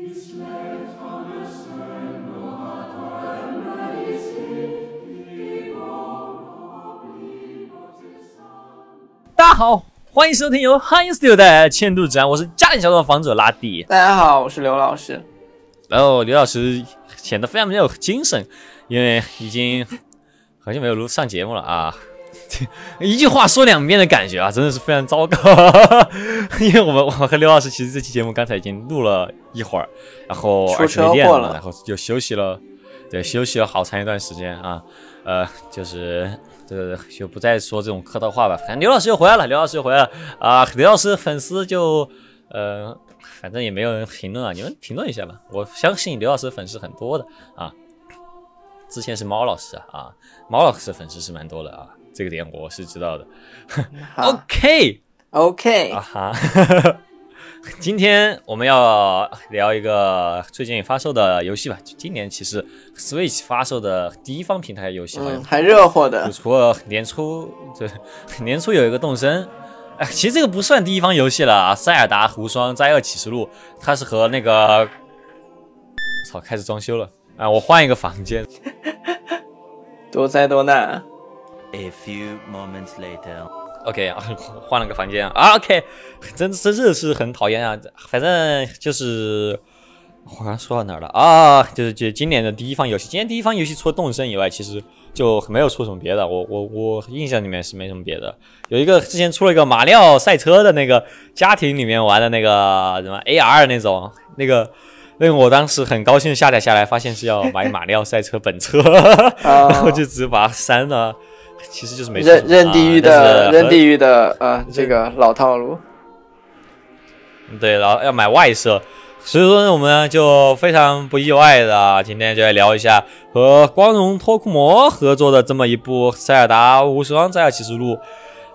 大家好，欢迎收听由 h i n Studio 带来的《千度之安》，我是家庭小的房主拉蒂。大家好，我是刘老师。然后刘老师显得非常没有精神，因为已经好久没有录上节目了啊。一句话说两遍的感觉啊，真的是非常糟糕。因为我们我和刘老师其实这期节目刚才已经录了一会儿，然后出车祸了，然后就休息了，对，休息了好长一段时间啊。呃，就是这个就不再说这种客套话吧。反正刘老师又回来了，刘老师又回来了啊。刘老师粉丝就呃，反正也没有人评论啊，你们评论一下吧。我相信刘老师粉丝很多的啊。之前是猫老师啊，猫老师粉丝是蛮多的啊。这个点我是知道的。OK，OK 啊哈。今天我们要聊一个最近发售的游戏吧。今年其实 Switch 发售的第一方平台游戏好像还热火的。除了年初，对 年初有一个动森，哎，其实这个不算第一方游戏了啊。塞尔达无双灾厄启示录，它是和那个，操，开始装修了啊！我换一个房间，多灾多难。A few moments later. OK 啊，换了个房间啊。OK，真真的是很讨厌啊。反正就是我刚说到哪儿了啊？就是就今年的第一方游戏，今年第一方游戏除了动森以外，其实就没有出什么别的。我我我印象里面是没什么别的。有一个之前出了一个马里奥赛车的那个家庭里面玩的那个什么 AR 那种那个那个，我当时很高兴下载下来，发现是要买马里奥赛车本车，然后就直接把它删了。其实就是没认认地狱的认地狱的呃这个老套路，对，然后要买外设，所以说呢，我们就非常不意外的，今天就来聊一下和光荣脱库摩合作的这么一部《塞尔达无双：塞尔启示录》。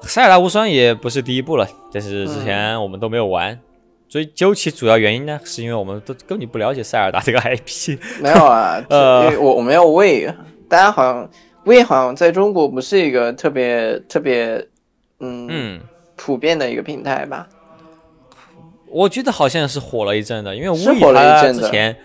塞尔达无双也不是第一部了，但是之前我们都没有玩，所以究其主要原因呢，是因为我们都根本不了解塞尔达这个 IP。没有啊，呃，我我没有喂，大家好像。胃好像在中国不是一个特别特别，嗯嗯，普遍的一个平台吧？我觉得好像是火了一阵的，因为胃它之前，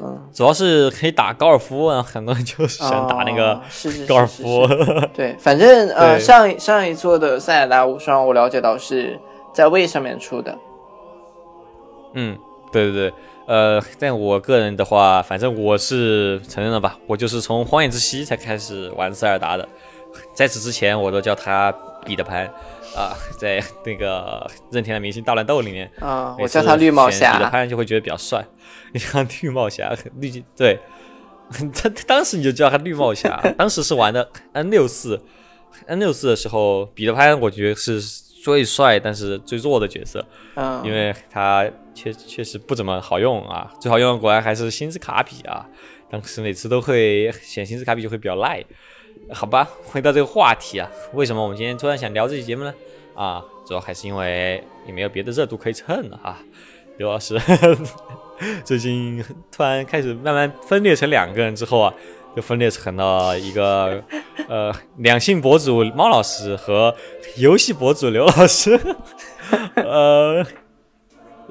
嗯，主要是可以打高尔夫，然后很多人就想打那个高尔夫。对，反正呃，上上一座的塞尔达无双，我了解到是在胃上面出的。嗯，对对对。呃，但我个人的话，反正我是承认了吧，我就是从荒野之息才开始玩塞尔达的，在此之前我都叫他彼得潘啊，在那个任天堂明星大乱斗里面啊，我叫他绿帽侠，彼得潘就会觉得比较帅，你看绿帽侠绿对，他当时你就叫他绿帽侠，当时是玩的 N 六四 N 六四的时候，彼得潘我觉得是。最帅但是最弱的角色，嗯，因为他确确实不怎么好用啊，最好用的果然还是星之卡比啊，当时每次都会选星之卡比就会比较赖，好吧，回到这个话题啊，为什么我们今天突然想聊这期节目呢？啊，主要还是因为也没有别的热度可以蹭了啊，刘老师 最近突然开始慢慢分裂成两个人之后啊。就分裂成了一个呃，两性博主猫老师和游戏博主刘老师，呃，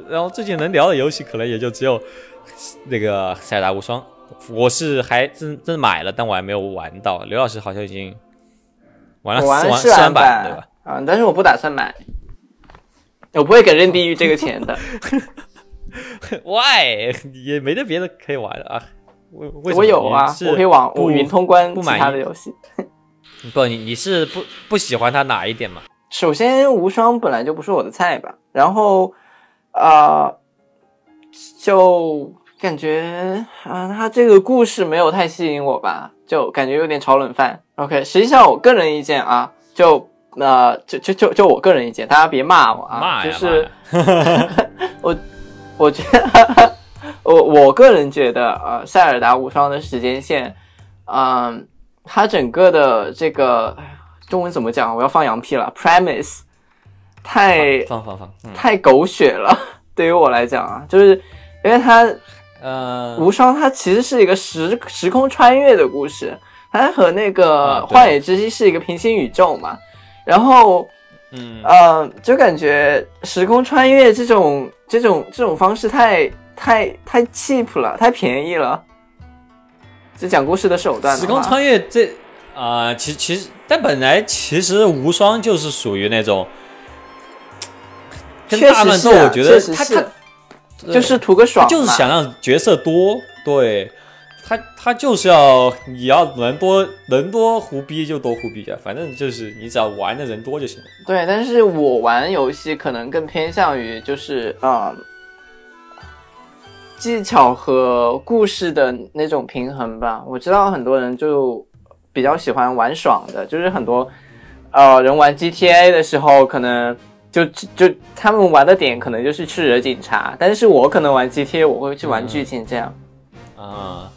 然后最近能聊的游戏可能也就只有那个《塞尔达无双》，我是还真真买了，但我还没有玩到。刘老师好像已经玩了试玩版，对吧？啊，但是我不打算买，我不会给任地狱这个钱的。Why？也没得别的可以玩啊。我我有啊，我可以网我云通关其他的游戏。不，你你是不不喜欢它哪一点嘛？首先，无双本来就不是我的菜吧。然后，啊，就感觉啊，他这个故事没有太吸引我吧，就感觉有点炒冷饭。OK，实际上我个人意见啊，就呃，就就就就我个人意见，大家别骂我啊，就是 我我觉得。我我个人觉得，呃，塞尔达无双的时间线，嗯，它整个的这个中文怎么讲？我要放羊屁了，premise 太放放放太狗血了。对于我来讲啊，就是因为它，呃，无双它其实是一个时时空穿越的故事，它和那个幻野之息是一个平行宇宙嘛。然后，嗯，呃，就感觉时空穿越这种这种这种方式太。太太 cheap 了，太便宜了。这讲故事的手段的，时空穿越这啊、其其实，但本来其实无双就是属于那种跟确大乱斗，实是啊我觉得他他就是图个爽，就是想让角色多，对他他就是要你要人多人多胡逼就多胡逼啊，反正就是你只要玩的人多就行了。对，但是我玩游戏可能更偏向于就是呃技巧和故事的那种平衡吧。我知道很多人就比较喜欢玩爽的，就是很多呃人玩 GTA 的时候，可能就就他们玩的点可能就是去惹警察，但是我可能玩 GTA 我会去玩剧情这样。啊，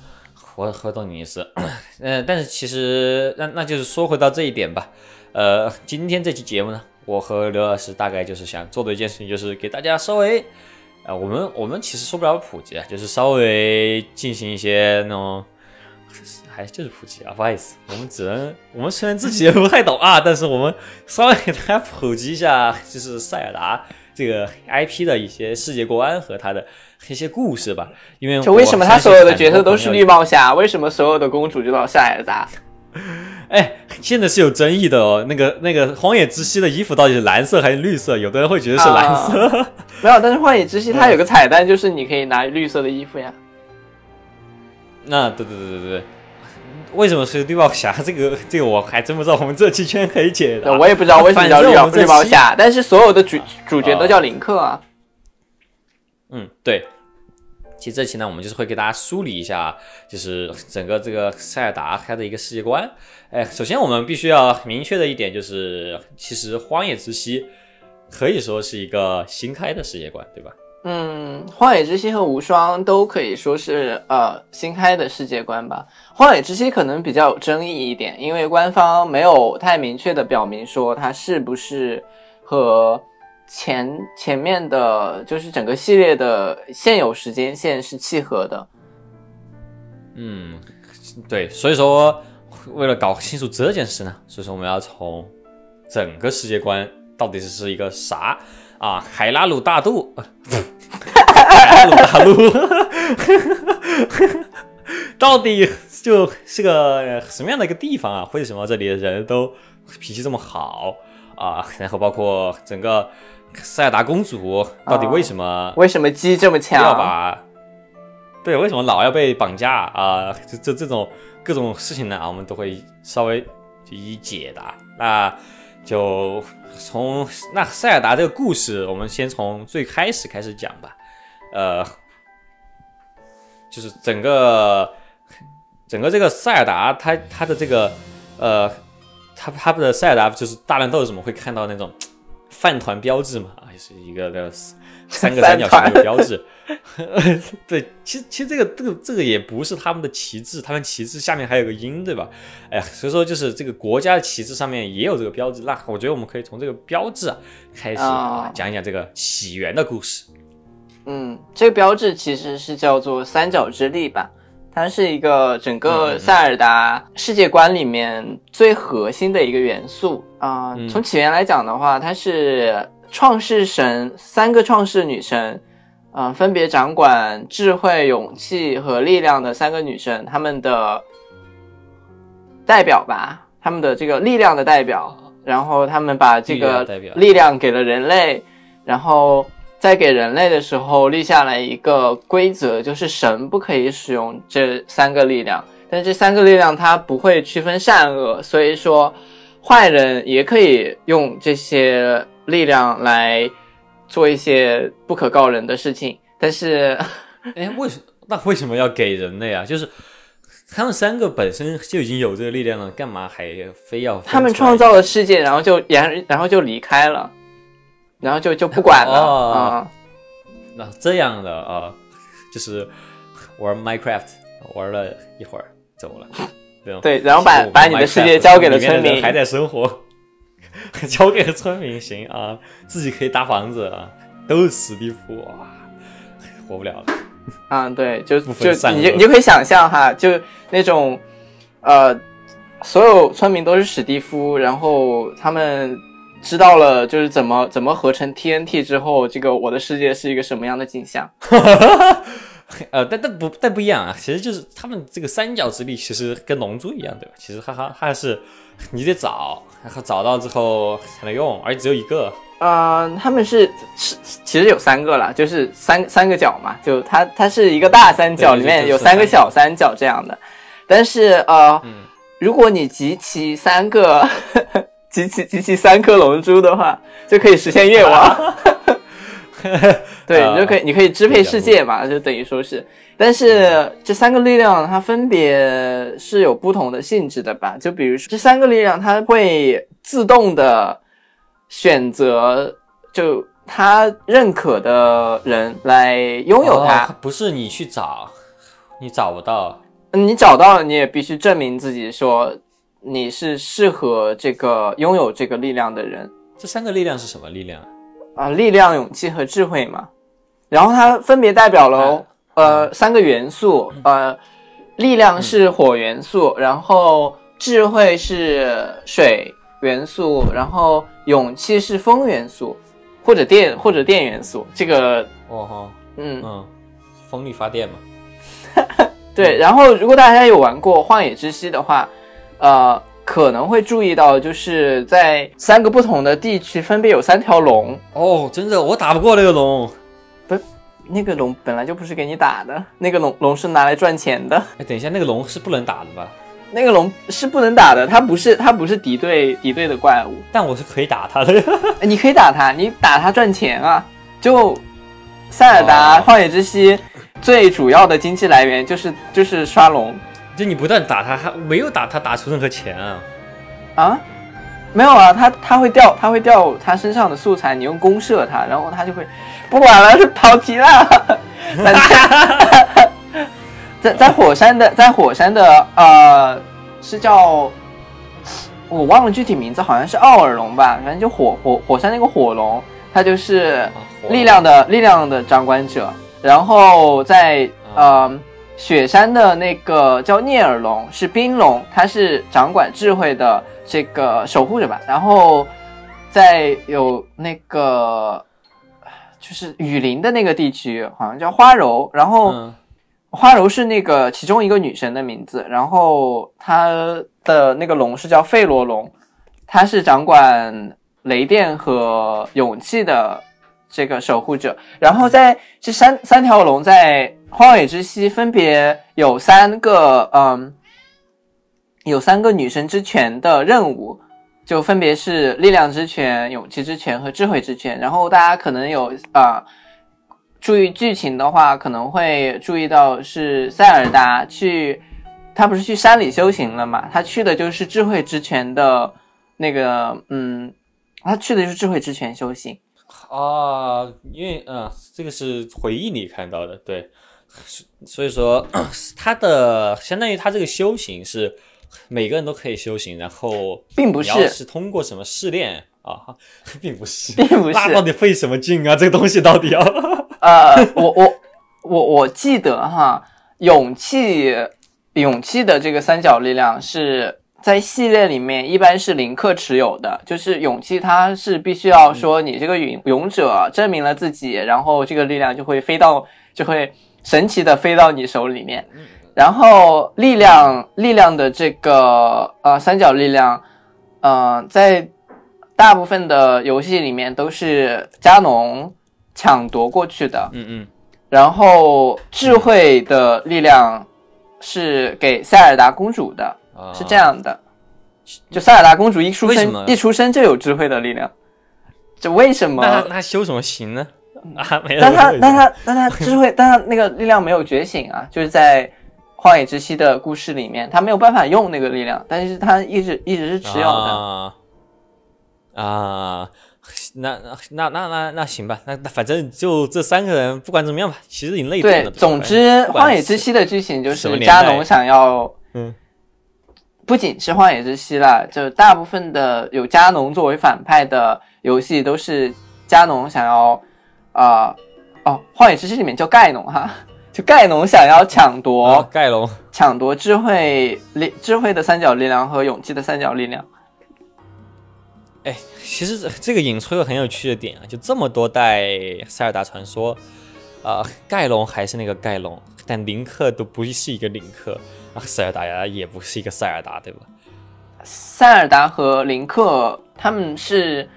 我我懂你意思，嗯，但是其实那那就是说回到这一点吧，呃，今天这期节目呢，我和刘老师大概就是想做的一件事情，就是给大家稍微，啊、我们我们其实说不了普及啊，就是稍微进行一些那种。还就是普及啊，不好意思，我们只能，我们虽然自己也不太懂啊，但是我们稍微给大家普及一下，就是塞尔达这个 IP 的一些世界观和它的一些故事吧。因为就为什么他所有的角色都是绿帽侠？为什么所有的公主就到塞尔达？哎，现在是有争议的哦。那个那个荒野之息的衣服到底是蓝色还是绿色？有的人会觉得是蓝色。没有，但是荒野之息它有个彩蛋，就是你可以拿绿色的衣服呀。那对对对对对，为什么是绿帽侠？这个 这个我还真不知道，我们这期居然可以解答。我也不知道为什么叫绿帽绿帽侠，但是所有的主主角都叫林克啊。嗯，对。其实这期呢，我们就是会给大家梳理一下，就是整个这个塞尔达它的一个世界观。哎，首先我们必须要明确的一点就是，其实荒野之息可以说是一个新开的世界观，对吧？嗯，荒野之息和无双都可以说是呃新开的世界观吧。荒野之息可能比较有争议一点，因为官方没有太明确的表明说它是不是和前前面的，就是整个系列的现有时间线是契合的。嗯，对，所以说为了搞清楚这件事呢，所以说我们要从整个世界观到底是一个啥啊？海拉鲁大陆，呃海拉鲁大陆到底就是个什么样的一个地方啊？为什么这里的人都脾气这么好啊？然后包括整个塞尔达公主到底为什么为什么鸡这么强要强？把对为什么老要被绑架啊？这这这种各种事情呢，啊，我们都会稍微一一解答。那就从那塞尔达这个故事，我们先从最开始开始讲吧。呃，就是整个整个这个塞尔达，它它的这个呃，它它的塞尔达就是大乱斗怎么会看到那种饭团标志嘛，啊，就是一个那个三个三角形的标志。对，其实其实这个这个这个也不是他们的旗帜，他们旗帜下面还有个鹰，对吧？哎呀，所以说就是这个国家的旗帜上面也有这个标志。那我觉得我们可以从这个标志啊开始讲一讲这个起源的故事。嗯，这个标志其实是叫做三角之力吧，它是一个整嗯个嗯塞尔达世界观里面最核心的一个元素啊、嗯从起源来讲的话，它是创世神三个创世女神，嗯、分别掌管智慧、勇气和力量的三个女神，她们的代表吧，她们的这个力量的代表，然后他们把这个力量给了人类，然后在给人类的时候立下来一个规则，就是神不可以使用这三个力量，但这三个力量它不会区分善恶，所以说坏人也可以用这些力量来做一些不可告人的事情，但是 哎，为什那为什么要给人类啊？就是他们三个本身就已经有这个力量了，干嘛还非要他们创造了世界，然后就然然后就离开了，然后就就不管了。哦。啊、那这样的啊，就是玩 Minecraft 玩了一会儿走了，对，然后把把你的世界交给了村民，还在生活，交给村民行啊，自己可以搭房子啊，都是史蒂夫哇，活不了了。嗯，对，就就你就你就可以想象哈，就那种，呃，所有村民都是史蒂夫，然后他们知道了就是怎么怎么合成 TNT 之后，这个我的世界是一个什么样的景象？呃，但但不但不一样啊，其实就是他们这个三角之力，其实跟龙珠一样，对吧？其实哈哈，它是 你得找，然后找到之后才能用，而且只有一个。呃，他们是是其实有三个啦，就是三三个角嘛，就它它是一个大三角，里面有三个小三角这样的。但是呃，嗯如果你集齐三个 集齐集齐三颗龙珠的话，就可以实现愿望。对，啊你就可以你可以支配世界嘛，就等于说是。但是这三个力量它分别是有不同的性质的吧？就比如说这三个力量，它会自动的选择就他认可的人来拥有它。哦不是你去找，你找不到。嗯你找到了，你也必须证明自己说你是适合这个拥有这个力量的人这三个力量是什么力量？啊、力量、勇气和智慧嘛。然后它分别代表了呃三个元素，呃，力量是火元素，然后智慧是水元素，然后勇气是风元素，或者电或者电元素。这个哦哈，嗯嗯，风力发电嘛。对，然后如果大家有玩过《荒野之息》的话，呃，可能会注意到，就是在三个不同的地区，分别有三条龙。哦，真的，我打不过那个龙。不那个龙本来就不是给你打的，那个龙龙是拿来赚钱的。哎，等一下，那个龙是不能打的吧？那个龙是不能打的，它不是它不是敌对敌对的怪物。但我是可以打它的。哎 你可以打它，你打它赚钱啊！就塞尔达哦《荒野之息》最主要的经济来源就是就是刷龙就你不断打他，还没有打他打出任何钱啊。啊。没有啊，他他会掉，他会掉他身上的素材，你用弓射他，然后他就会不管了，是跑题了。在在火山的在火山的呃是叫我忘了具体名字，好像是奥尔龙吧，反正就火火火山那个火龙，他就是力量的力量的掌管者。然后在呃雪山的那个叫聂耳龙是冰龙，它是掌管智慧的这个守护者吧。然后在有那个就是雨林的那个地区，好像叫花柔，然后。嗯，花柔是那个其中一个女神的名字，然后她的那个龙是叫费罗龙，它是掌管雷电和勇气的这个守护者。然后在这三三条龙在荒野之息分别有三个嗯，有三个女神之泉的任务，就分别是力量之泉、勇气之泉和智慧之泉。然后大家可能有啊。呃注意剧情的话，可能会注意到是塞尔达去，他不是去山里修行了嘛？他去的就是智慧之泉的那个，嗯，他去的就是智慧之泉修行。啊，因为嗯，这个是回忆里看到的，对，所所以说他的相当于他这个修行是每个人都可以修行，然后并不是是通过什么试炼啊，并不是，并不是那到底费什么劲啊？这个东西到底要呃，我我我我记得哈，勇气勇气的这个三角力量是在系列里面一般是林克持有的，就是勇气它是必须要说你这个勇勇者证明了自己，然后这个力量就会飞到就会神奇的飞到你手里面，然后力量力量的这个呃三角力量，呃在大部分的游戏里面都是加农抢夺过去的，嗯嗯。然后智慧的力量是给塞尔达公主的，啊，是这样的。就塞尔达公主一出生一出生就有智慧的力量，这为什么？那他他修什么行呢？啊，没有，但他但他但他智慧，但他那个力量没有觉醒啊，就是在荒野之息的故事里面，他没有办法用那个力量，但是他一直一直是持有的。啊。啊，那那那那那行吧，那那反正就这三个人，不管怎么样吧，其实已经累对总之，荒野之息的剧情就是加农想要，嗯，不仅是荒野之息啦，就大部分的有加农作为反派的游戏都是加农想要，啊、哦，荒野之息里面叫盖农哈，就盖农想要抢夺、啊盖农抢夺智慧力智慧的三角力量和勇气的三角力量。哎，其实这这个引出一个很有趣的点啊，就这么多代塞尔达传说，啊、盖隆还是那个盖隆，但林克都不是一个林克，啊，塞尔达呀也不是一个塞尔达，对吧？塞尔达和林克他们是，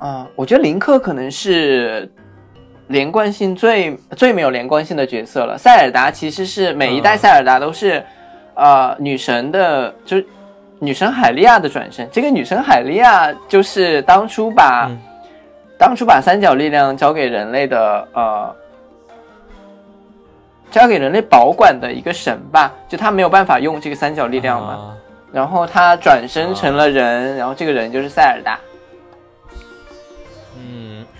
啊、我觉得林克可能是连贯性最最没有连贯性的角色了。塞尔达其实是每一代嗯塞尔达都是，呃，女神的，就是女神海利亚的转身。这个女神海利亚就是当初把、嗯当初把三角力量交给人类的，呃。交给人类保管的一个神吧，就他没有办法用这个三角力量嘛，啊然后他转身成了人，然后这个人就是塞尔达。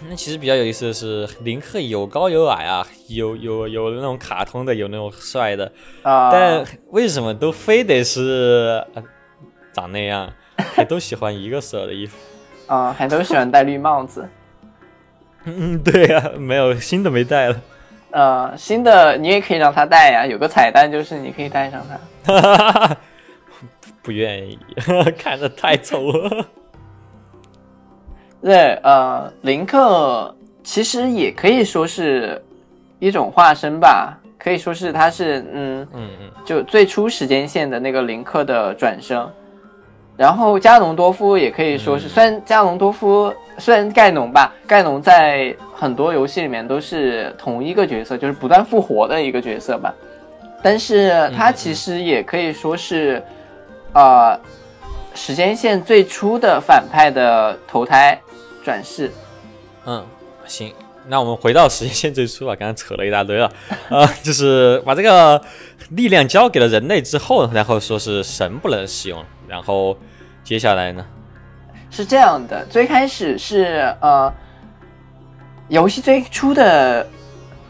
嗯，那其实比较有意思的是，林克有高有矮啊，有有有那种卡通的，有那种帅的，啊、但为什么都非得是、呃长那样，还都喜欢一个色的衣服？啊、还都喜欢戴绿帽子。嗯，对呀、没有新的没戴了。呃，新的你也可以让他戴呀，有个彩蛋就是你可以戴上它。不愿意，看着太丑了。对，呃，林克其实也可以说是一种化身吧，可以说是他是嗯，嗯嗯，就最初时间线的那个林克的转生。然后加农多夫也可以说是，虽然加农多夫虽然盖农吧，盖农在很多游戏里面都是同一个角色，就是不断复活的一个角色吧，但是他其实也可以说是，呃，时间线最初的反派的投胎转世。嗯，行，那我们回到时间线最初吧，刚刚扯了一大堆了，啊、就是把这个力量交给了人类之后，然后说是神不能使用，然后接下来呢？是这样的，最开始是呃，游戏最初的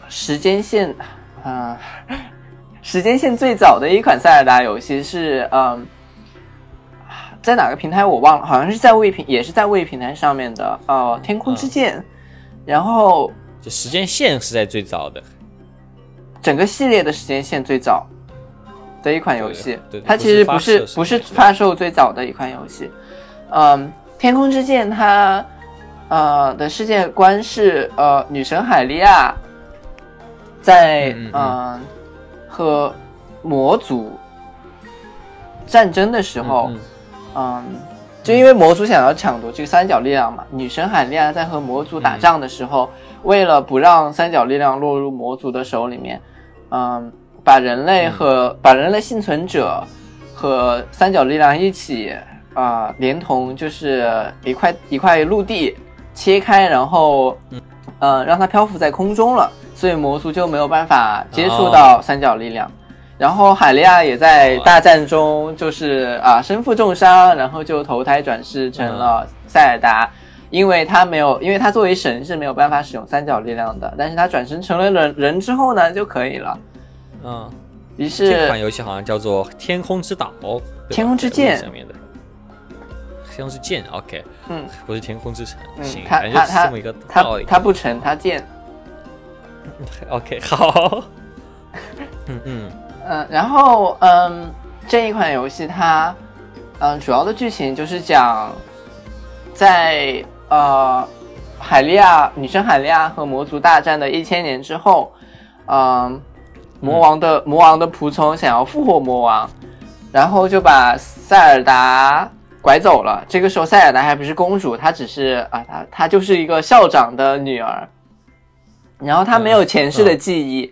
时间线，啊、时间线最早的一款塞尔达游戏是嗯、在哪个平台我忘了，好像是在卫平，也是在卫平台上面的，呃，天空之剑。然后就时间线是在最早的，整个系列的时间线最早的一款游戏对对，它其实不是不是发售最早的一款游戏。嗯，天空之剑它呃的世界观是呃女神海利亚在嗯嗯呃和魔族战争的时候，嗯嗯，就因为魔族想要抢夺这个三角力量嘛，女神海莉亚在和魔族打仗的时候，为了不让三角力量落入魔族的手里面，嗯，把人类和、把人类幸存者和三角力量一起啊、连同就是一块一块陆地切开，然后呃让它漂浮在空中了，所以魔族就没有办法接触到三角力量。然后海利亚也在大战中就是啊身负重伤，然后就投胎转世成了塞尔达，因为他没有，因为他作为神是没有办法使用三角力量的，但是他转生成了人人之后呢就可以了。嗯，于是这款游戏好像叫做《天空之岛》，天空之剑。上面的。天空之剑，OK，嗯。不是天空之城，嗯行，他他这么一个他道理。他不成，他剑。OK，好，嗯嗯嗯，然后嗯，这一款游戏它嗯主要的剧情就是讲在呃海利亚女神海利亚和魔族大战的一千年之后，嗯，魔王的、魔王的仆从想要复活魔王，然后就把塞尔达拐走了。这个时候塞尔达还不是公主，她只是啊，她她就是一个校长的女儿，然后她没有前世的记忆。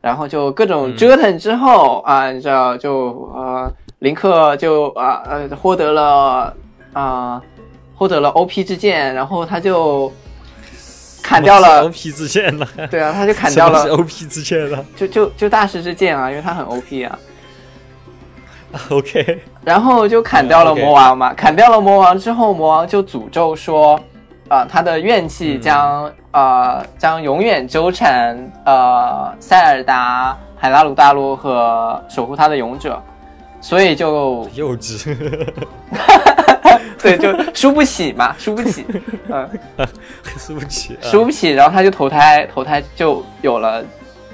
然后就各种折腾之后、啊，你知道就呃，林克就啊呃获得了啊、获得了 OP 之剑，然后他就砍掉了，OP 之剑了，对啊，他就砍掉了，OP 之剑了就就就大师之剑啊，因为他很 OP 啊，，OK，然后就砍掉了魔王嘛，砍掉了魔王之后，魔王就诅咒说，啊、他的怨气嗯。将、呃将永远纠缠呃塞尔达、海拉鲁大陆和守护他的勇者，所以就幼稚，对就输不起嘛，输不起，嗯、输不起，啊。输不起，然后他就投胎，投胎就有了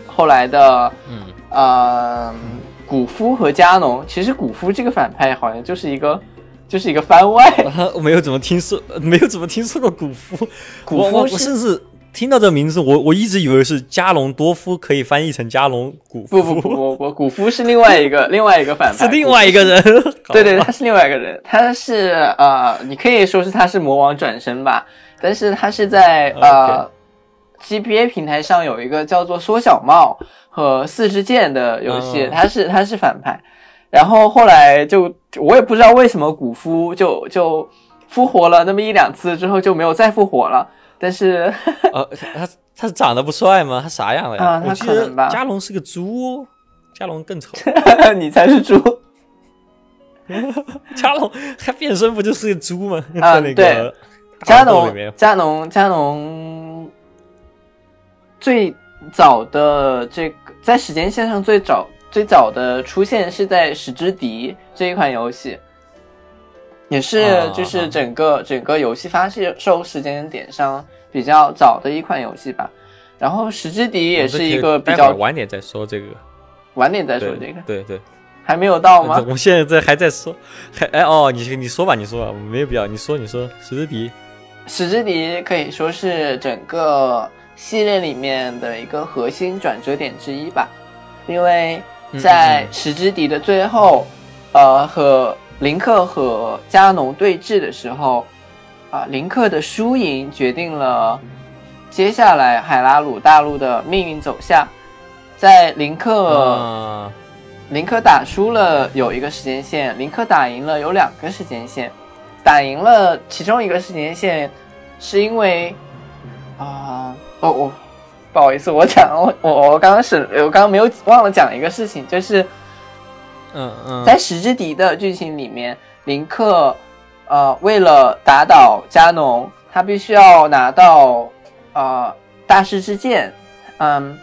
后来的嗯，呃古夫和加农。其实古夫这个反派好像就是一个就是一个番外。啊我没有怎么听说，没有怎么听说过古夫，古夫我我甚至听到这名字，我我一直以为是加隆多夫，可以翻译成加隆古夫，不不不不不，古夫是另外一个 另外一个反派，是另外一个人。对对，他是另外一个人，他是呃，你可以说是他是魔王转身吧，但是他是在呃 GBA 平台上有一个叫做缩小帽和四支箭的游戏，嗯他是他是反派，然后后来就我也不知道为什么古夫就就复活了那么一两次之后就没有再复活了，但是 呃，他他长得不帅吗？他啥样的呀？啊他我记得可能吧加隆是个猪哦，加隆更丑。你才是猪。加隆他变身不就是个猪吗？啊对个加大乱斗里面农，加农，加农最早的这个在时间线上最早最早的出现是在《使之敌》这一款游戏，也是啊就是整个、整个游戏发售时间点上比较早的一款游戏吧。然后《使之敌》也是一个比较晚点再说这个。晚点再说这个，对对，还没有到吗 我？现在在还在说，还哎哦，你你说吧，你说吧，我没有必要，你说你说，史之迪，史之敌可以说是整个系列里面的一个核心转折点之一吧，因为在嗯嗯史之敌的最后，呃，和林克和加农对峙的时候，啊、林克的输赢决定了接下来海拉鲁大陆的命运走向。在林克、啊，林克打输了有一个时间线，林克打赢了有两个时间线，打赢了其中一个时间线，是因为啊、哦我不好意思，我讲我我我刚刚是我刚刚没有忘了讲一个事情，就是嗯嗯，在《十之敌》的剧情里面，林克呃为了打倒加农，他必须要拿到呃大师之剑，嗯。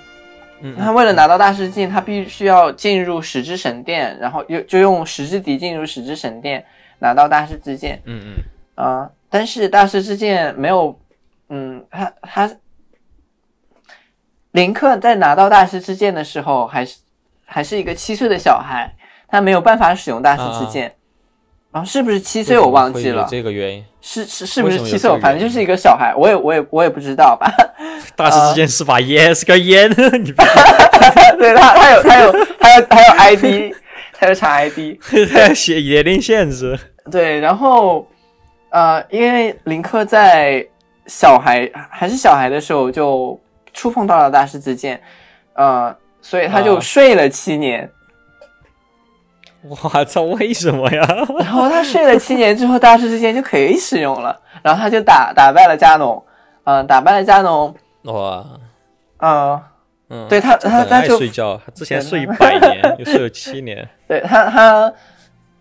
嗯他为了拿到大师剑，他必须要进入十之神殿，然后又就用十之敌进入十之神殿，拿到大师之剑。嗯嗯。啊、但是大师之剑没有，嗯，他他林克在拿到大师之剑的时候，还是还是一个七岁的小孩，他没有办法使用大师之剑。然后是不是七岁我忘记了，这个原因，是是是不是七岁？反正就是一个小孩，我也我也我也不知道吧。大师之剑是把烟，是个烟，你不 对他他有他有他有他有 ID，他有查 ID 他。要写年龄限制，对，然后呃，因为林克在小孩还是小孩的时候就触碰到了大师之剑，呃，所以他就啊睡了七年。我操，为什么呀？然后他睡了七年之后，大师之剑就可以使用了。然后他就打打败了加农，嗯、打败了加农，哇，呃，嗯，对他他他就睡觉，他之前睡一百年，又睡了七年，对他他。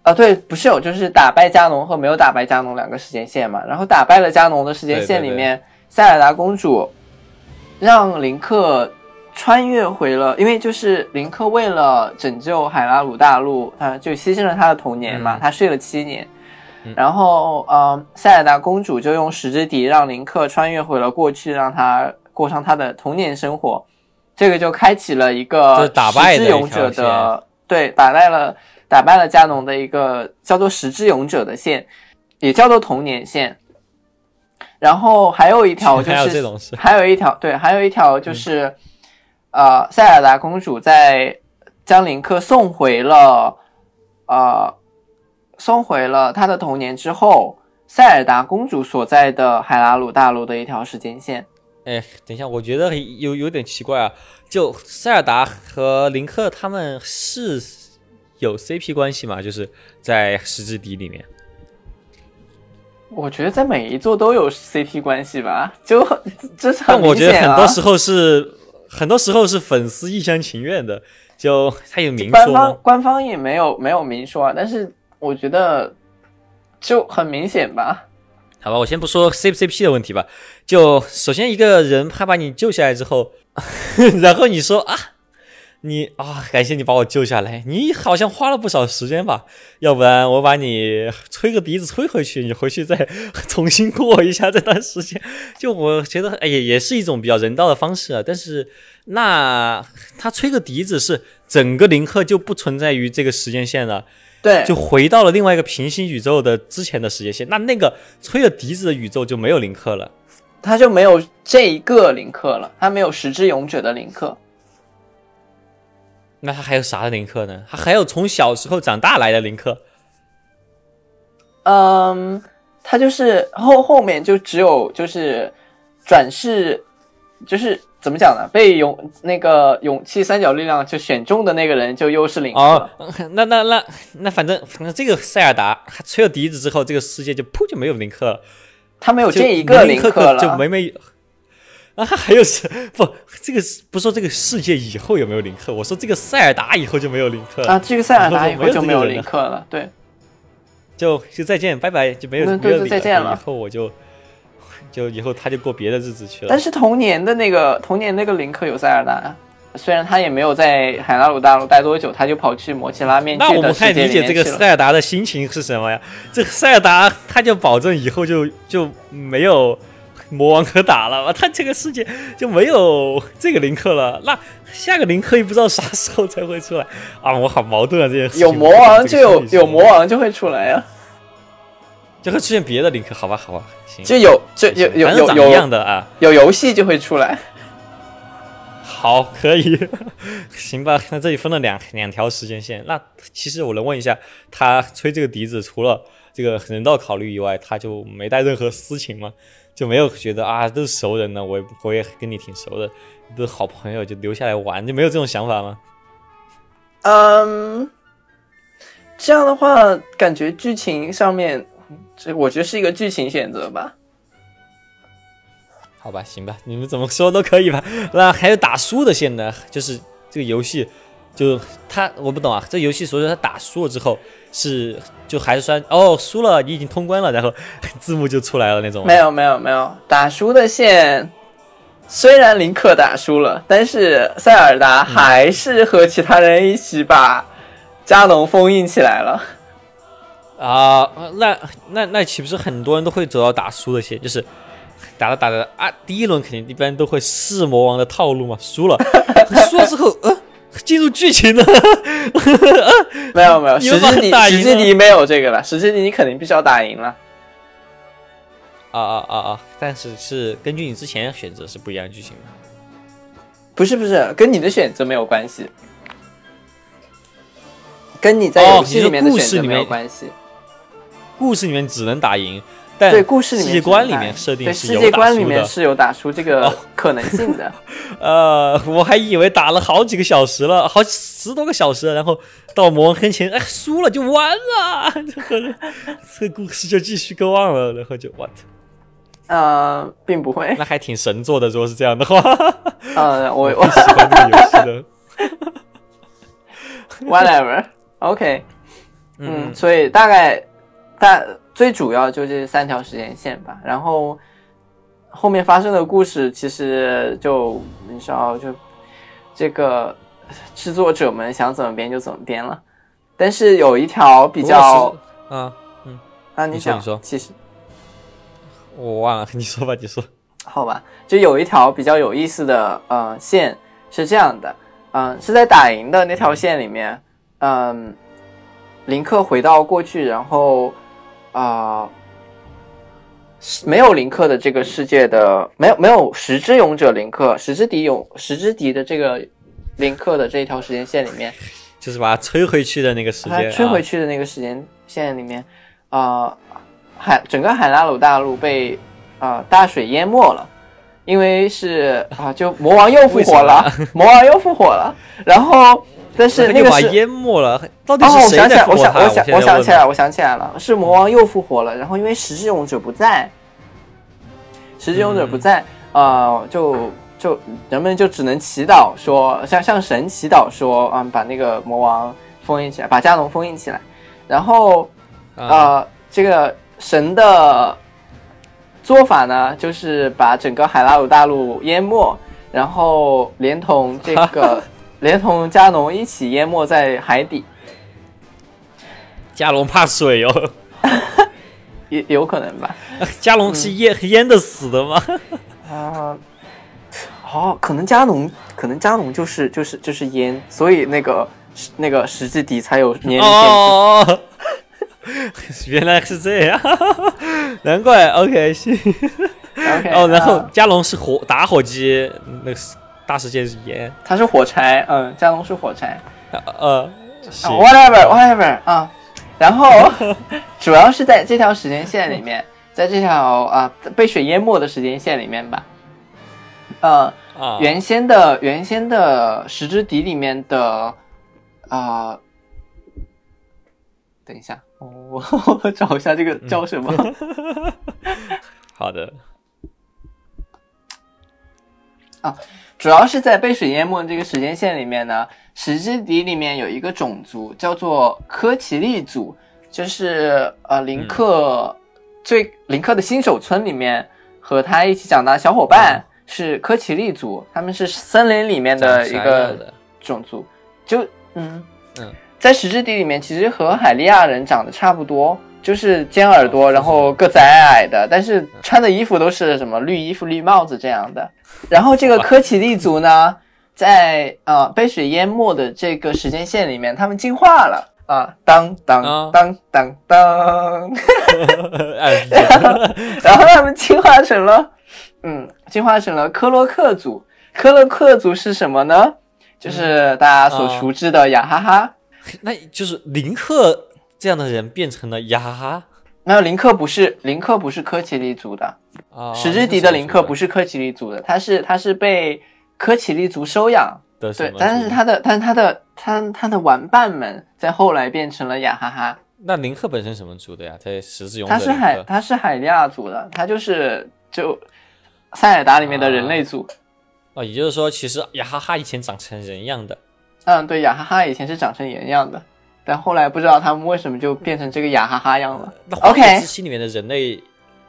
啊，对，不是有就是打败加农和没有打败加农两个时间线嘛？然后打败了加农的时间线里面，塞尔达公主让林克穿越回了，因为就是林克为了拯救海拉鲁大陆，他就牺牲了他的童年嘛，嗯他睡了七年。嗯然后，呃，塞尔达公主就用十之笛让林克穿越回了过去，让他过上他的童年生活。这个就开启了一这个是打败的十之勇者的，对，打败了打败了加农的一个叫做十之勇者的线，也叫做童年线。然后还有一条就 还有是还有一条，对，还有一条就是，呃，塞尔达公主在将林克送回了，呃，送回了他的童年之后，塞尔达公主所在的海拉鲁大陆的一条时间线。哎，等一下，我觉得有有点奇怪啊。就塞尔达和林克他们是有 CP 关系吗？就是在《十之敌》里面。我觉得在每一座都有 CP 关系吧，就很这是很但我觉得。很多时候是，很多时候是粉丝一厢情愿的。就他有明官说官？方官方也没有没有明说啊，但是我觉得就很明显吧。好吧，我先不说 C 不 CP 的问题吧。就首先一个人他把你救下来之后，然后你说啊，你啊，感谢你把我救下来，你好像花了不少时间吧？要不然我把你吹个笛子吹回去，你回去再 重新过一下这段时间。就我觉得，哎，也也是一种比较人道的方式啊。但是那他吹个笛子是整个林克就不存在于这个时间线了。对，就回到了另外一个平行宇宙的之前的时间线，那那个吹了笛子的宇宙就没有林克了。他就没有这一个林克了，他没有十之勇者的林克。那他还有啥的林克呢？他还有从小时候长大来的林克。嗯，他就是后后面就只有就是转世，就是怎么讲呢？被勇那个勇气三角力量就选中的那个人就又是林克。哦，那那那那反正反正这个塞尔达他吹了笛子之后，这个世界就噗就没有林克了，他没有这一个林克了就。没没。啊，他还有是不？这个是不说这个世界以后有没有林克，我说这个塞尔达以后就没有林克了，啊，这个塞尔达以后就没有林克了，对，就就再见，拜拜，就没有没有再见了以后我就就以后他就过别的日子去了但。是童年的那个童年那个林克有塞尔达，虽然他也没有在海拉鲁大陆待多久，他就跑去摩奇拉面那我不太理解这个。塞尔达的心情是什么呀？这个塞尔达他就保证以后就就没有魔王可打了，他这个世界就没有这个林克了。那下个林克也不知道啥时候才会出来啊！我好矛盾啊，这件事。有魔王就有有魔王就会出来呀、就会出现别的林克，好吧，好吧，行，就有就有有有一样的啊。有游戏就会出来。好，可以，行吧？那这里分了两两条时间线。那其实我能问一下，他吹这个笛子，除了这个人道考虑以外，他就没带任何私情吗？就没有觉得啊，都是熟人呢，我也我也跟你挺熟的，都是好朋友，就留下来玩，就没有这种想法吗？嗯，这样的话，感觉剧情上面，这我觉得是一个剧情选择吧。好吧，行吧，你们怎么说都可以吧。那还有打输的线呢，就是这个游戏，就他我不懂啊，这游戏所以说他打输了之后是就还是算哦输了，你已经通关了，然后字幕就出来了那种。没有没有没有，打输的线，虽然林克打输了，但是塞尔达还是和其他人一起把加农封印起来了。啊、那那那岂不是很多人都会走到打输的线？就是打着打着啊，第一轮肯定一般都会试魔王的套路嘛，输了，输了之后，呃，进入剧情了，没有没有，你们把十之敌打赢了十之敌没有这个了，实际你你肯定必须要打赢了。啊啊啊啊！但是是根据你之前选择是不一样剧情的。不是不是，跟你的选择没有关系，跟你在哦游戏里面的选择没有关系。故事里面只能打赢，但对，故事里面世界观里面设定对世是有打界观里。面是有打输这个哦可能性的。呃，我还以为打了好几个小时了，好十多个小时了，然后到魔王跟前，哎，输了就完了，这 个这个故事就继续 go on 了，然后就 what？呃，并不会。那还挺神作的，如果是这样的话，呃，我我喜欢这个游戏的。whatever OK，嗯嗯，所以大概大最主要就这三条时间线吧。然后后面发生的故事其实就你知道，就这个制作者们想怎么编就怎么编了。但是有一条比较不过是啊，啊，你想，其实我忘了，你说吧，你说。好吧，就有一条比较有意思的呃线是这样的，嗯、是在打赢的那条线里面，嗯、林克回到过去，然后啊、没有林克的这个世界的没有没有十之勇者林克，十之敌勇十之敌的这个林克的这一条时间线里面，就是把它吹回去的那个时间，吹回去的那个时间线里面，啊、海整个海拉鲁大陆被啊、大水淹没了，因为是啊、就魔王又复活了，魔王又复活了，然后但是那个是淹没了，到底哦，我是谁想起来，我想，在复活他？我想，起来，我想起来了，是魔王又复活了。然后因为十之勇者不在，十之勇者不在，呃，就就人们就只能祈祷说，向向神祈祷说，嗯，把那个魔王封印起来，把加农封印起来。然后啊，呃，这个神的做法呢，就是把整个海拉鲁大陆淹没，然后连同这个 连同加农一起淹没在海底。加农怕水哦，也有可能吧。加农是淹淹的死的吗？啊、哦，可能加农，可能加农就是就是就是淹，所以那个那个十字底才有年龄限制。哦，原来是这样，难怪。OK，行，OK，哦，然后啊加农是火打火机，那个是大事件是烟，它是火柴，嗯，加农是火柴。呃，行。whatever whatever 啊，然后主要是在这条时间线里面，在这条啊、被水淹没的时间线里面吧，呃，啊，原先的原先的石之笛里面的啊、等一下，哦我我找一下这个叫什么？好的，主要是在被水淹没这个时间线里面呢，石之笛里面有一个种族叫做科奇利族，就是呃林克、最林克的新手村里面和他一起长大的小伙伴、是科奇利族，他们是森林里面的一个种族，就嗯。嗯，在石之笛里面其实和海利亚人长得差不多。就是尖耳朵，哦然后个子矮矮的，但是穿的衣服都是什么绿衣服、绿帽子这样的。然后这个科奇利族呢，在呃被水淹没的这个时间线里面，他们进化了。啊，当当啊。当当当，哎，然后他们进化成了，嗯，进化成了科洛克族。科洛克族是什么呢？就是大家所啊。熟知的雅哈哈。那就是林克这样的人变成了雅哈哈没有林克不是林克不是科奇利族的，啊，石之笛的林克不是是科奇利族的，他是他是被科奇利族收养。的什么，族但是他的，但是他的，他他的玩伴们在后来变成了雅哈哈，那林克本身什么族的呀？在十字勇他是海，他是海利亚族的，他就是就塞尔达里面的人类族。哦，也就是说，其实雅哈哈以前长成人样的，嗯，对，雅哈哈以前是长成人样的，但后来不知道他们为什么就变成这个雅哈哈样了。那《荒野之息》里面的人类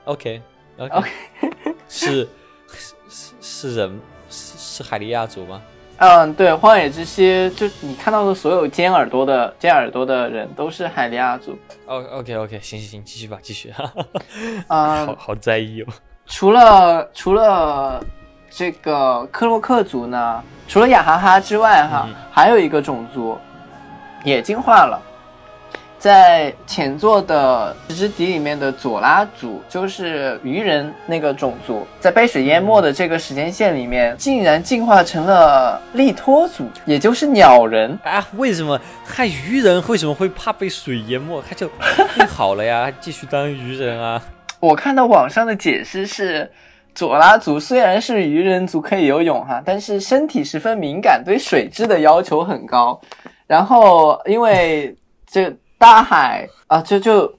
，OK OK OK 是是是是人是是海利亚族吗？嗯，对，荒野之息就你看到的所有尖耳朵的尖耳朵的人都是海利亚族。哦，OK OK，行行行，继续吧，继续，哈哈 嗯，好好在意哦。除了除了这个克洛克族呢，除了雅哈哈之外，哈，嗯还有一个种族也进化了。在前作的《石之笛》里面的佐拉族，就是鱼人那个种族，在被水淹没的这个时间线里面，竟然进化成了利托族，也就是鸟人。啊，为什么害鱼人为什么会怕被水淹没？他就变好了呀，继续当鱼人啊。我看到网上的解释是，佐拉族虽然是鱼人族可以游泳哈，但是身体十分敏感，对水质的要求很高。然后因为这大海啊，就就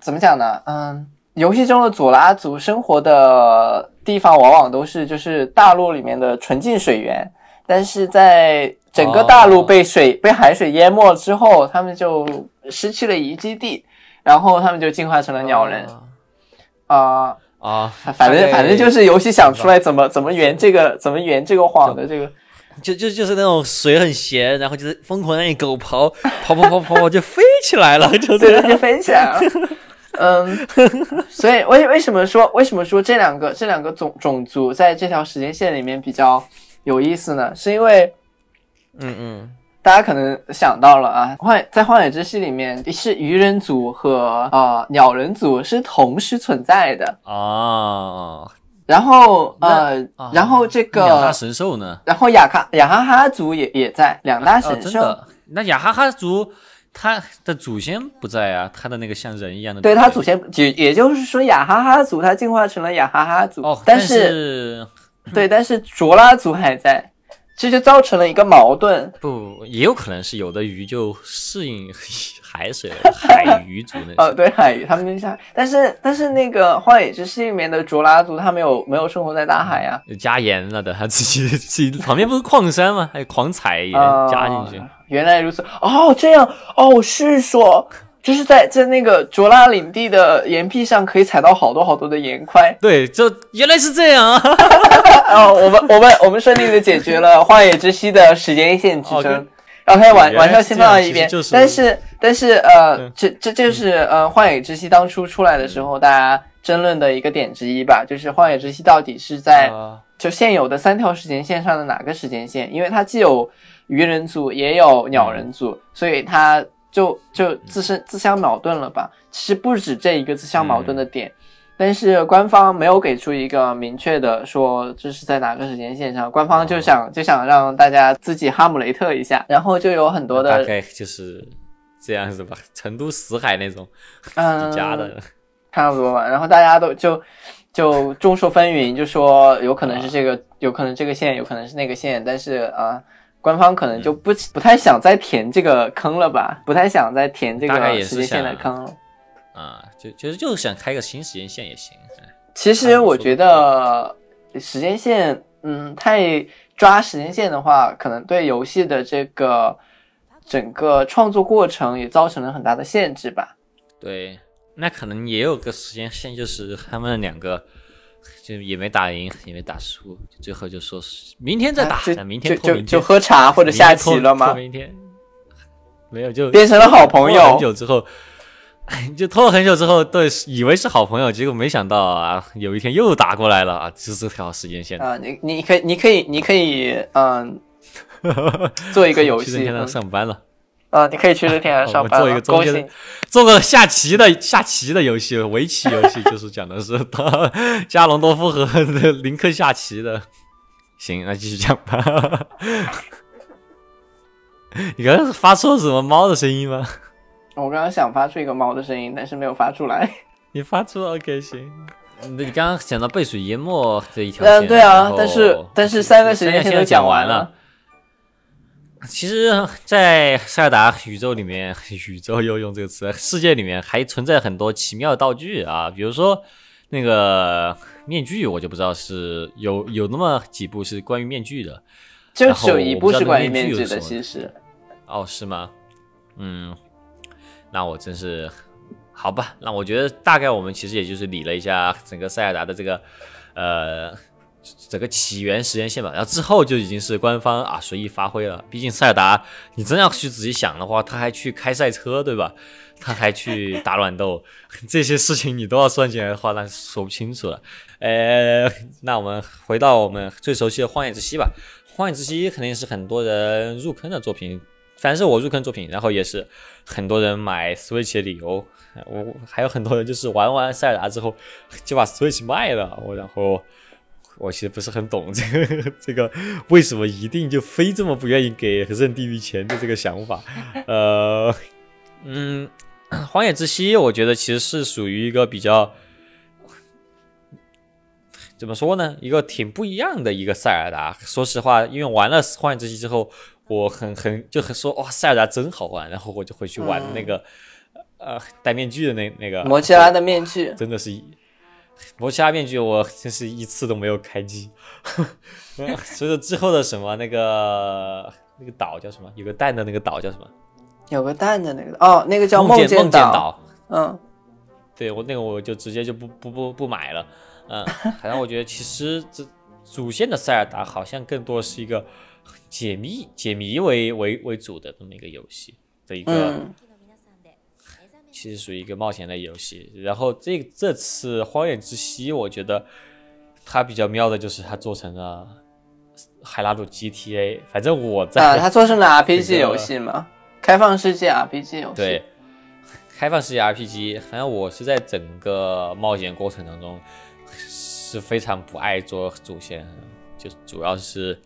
怎么讲呢？嗯，游戏中的佐拉族生活的地方往往都是就是大陆里面的纯净水源，但是在整个大陆哦被水、被海水淹没之后，他们就失去了遗迹地，然后他们就进化成了鸟人。啊、啊，反正反正就是游戏想出来怎么怎么圆这个怎么圆这个谎的这个，就就就是那种水很咸，然后就是疯狂让你狗刨，跑跑跑跑跑就飞起来了，就这对。就飞起来了。嗯，所以为为什么说为什么说这两个这两个种种族在这条时间线里面比较有意思呢？是因为嗯嗯，大家可能想到了啊，荒在荒野之息里面是鱼人族和呃鸟人族是同时存在的，啊，然后呃啊然后这个两大神兽呢？然后雅卡雅哈哈族也也在两大哦，神兽。真的？那雅哈哈族他的祖先不在啊，他的那个像人一样的对，他祖先也也就是说，雅哈哈族他进化成了雅哈哈族，哦，但是对，但是卓拉族还在，这就造成了一个矛盾。不也有可能是有的鱼就适应海水了，海鱼族那呃，些。对，海鱼他们下，但是但是那个荒野之息里面的卓拉族，他没有没有生活在大海呀、加盐了的，他自己自己旁边不是矿山吗？还有狂采盐啊，加进去。原来如此，哦，这样，哦，是说。就是在在那个卓拉领地的岩壁上可以采到好多好多的岩块，对，就原来是这样啊！哦，我们我们我们顺利的解决了荒野之息的时间线之争。OK，玩原来玩笑先放到一边，就是但是但是呃嗯，这这就是呃荒野之息当初出来的时候，大家争论的一个点之一吧，就是荒野之息到底是在啊就现有的三条时间线上的哪个时间线？因为它既有鱼人族，也有鸟人族，所以它就就自身自相矛盾了吧？其实不止这一个自相矛盾的点。但是官方没有给出一个明确的说这是在哪个时间线上，官方就想就想让大家自己哈姆雷特一下，然后就有很多的大概就是这样子吧，成都死海那种嗯 假的。差不多吧。然后大家都就就众说纷纭，就说有可能是这个，有可能这个线，有可能是那个线，但是啊。官方可能就不不太想再填这个坑了吧，不太想再填这个时间线的坑了。啊，就其实就是想开个新时间线也行。哎其实我觉得时间线，嗯，太抓时间线的话，可能对游戏的这个整个创作过程也造成了很大的限制吧。对，那可能也有个时间线，就是他们两个就也没打赢，也没打输，最后就说是明天再打，明天就就喝茶或者下棋了吗？没有，就变成了好朋友很久之后，就拖了很久之后，对，以为是好朋友，结果没想到啊，有一天又打过来了啊，就是这条时间线。啊、你你可以你可以你可以嗯、做一个游戏去任天堂嗯上班了，啊、你可以去任天上 班了，做一个中间做个下棋的下棋的游戏，围棋游戏，就是讲的是他 加隆多夫和林克下棋的。行，那继续讲吧。你刚刚是发出了什么猫的声音吗？我刚刚想发出一个猫的声音，但是没有发出来。你发出了 OK 行。你刚刚讲到被水淹没这一条线，嗯，对啊但是但是三个时间线都讲完了。。其实，在塞尔达宇宙里面，宇宙又用这个词，世界里面还存在很多奇妙的道具啊，比如说那个面具，我就不知道是有有那么几部是关于面具的。就有一部是关于面具的，其实。哦，是吗？嗯，那我真是好吧。那我觉得大概我们其实也就是理了一下整个塞尔达的这个呃整个起源时间线吧，然后之后就已经是官方啊随意发挥了。毕竟塞尔达，你真要去仔细想的话，他还去开赛车，对吧？他还去打乱斗，这些事情你都要算进来的话，那说不清楚了。呃，那我们回到我们最熟悉的《荒野之息》吧。《荒野之息》肯定是很多人入坑的作品，反正是我入坑作品，然后也是很多人买 Switch 的理由。我还有很多人就是玩完塞尔达之后就把 Switch 卖了，我然后我其实不是很懂这个这个为什么一定就非这么不愿意给任地狱钱的这个想法。呃，嗯，《荒野之息》我觉得其实是属于一个比较。怎么说呢？一个挺不一样的一个塞尔达。说实话，因为玩了《荒野之息》之后，我很很就很说哇，塞尔达真好玩，然后我就回去玩那个、呃戴面具的那那个摩奇拉的面具，真的是一摩奇拉面具，我真是一次都没有开机。所以说之后的什么那个那个岛叫什么？有个蛋的那个岛叫什么？有个蛋的那个哦，那个叫梦梦见岛。嗯，对我那个我就直接就不不不不买了，嗯，反正我觉得其实这主线的塞尔达好像更多是一个解谜解谜为为为主的这么一个游戏的一个，嗯其实属于一个冒险类游戏。然后这这次《荒野之息》，我觉得它比较妙的就是它做成了海拉鲁 GTA，反正我在、啊，它做成了 RPG 游戏嘛，开放世界 RPG 游戏。对，开放世界 RPG，反正我是在整个冒险过程当中是非常不爱做主线，就主要是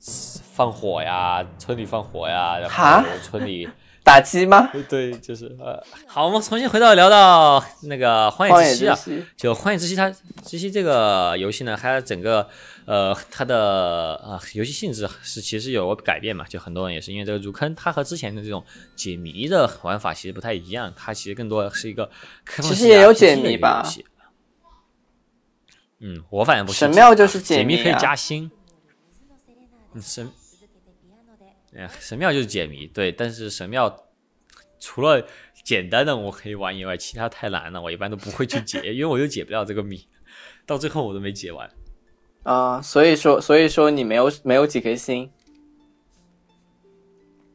放火呀，村里放火呀，然后村里打击吗？对，就是呃，好，我们重新回到聊到那个荒荒野野之息啊，就《荒野之息》它之息这个游戏呢，它整个呃它的啊、游戏性质是其实有改变嘛，就很多人也是因为这个入坑，它和之前的这种解谜的玩法其实不太一样，它其实更多的是一个开放其实也有解谜吧。嗯，我反正不是神庙就是解谜可以解谜啊加星，嗯神，哎，神庙就是解谜，对，但是神庙除了简单的我可以玩以外，其他太难了，我一般都不会去解，因为我又解不了这个谜，到最后我都没解完。啊、所以说所以说你没有没有几颗星，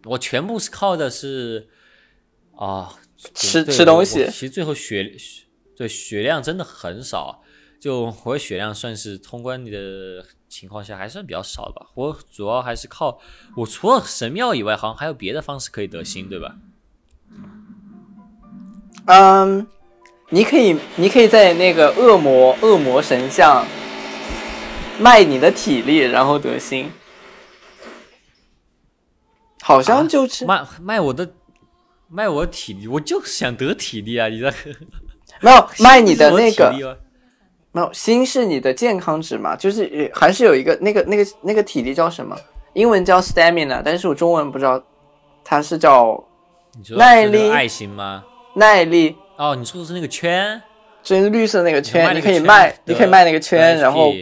我全部是靠的是啊，吃对吃东西。其实最后血对血量真的很少，就我血量算是通关你的情况下还算比较少吧。我主要还是靠我除了神庙以外，好像还有别的方式可以得星，对吧？嗯，你可以你可以在那个恶魔恶魔神像卖你的体力，然后得星，好像就是、卖卖我的卖我的体力，我就是想得体力啊！你这没有卖你的 那个没有心是你的健康值嘛，就是呃还是有一个那个那个那个体力叫什么？英文叫 stamina，但是我中文不知道，它是叫耐力爱心吗？耐力。哦，你说的是那个圈，就是绿色那个圈，你可以卖，你可以卖那个圈，然后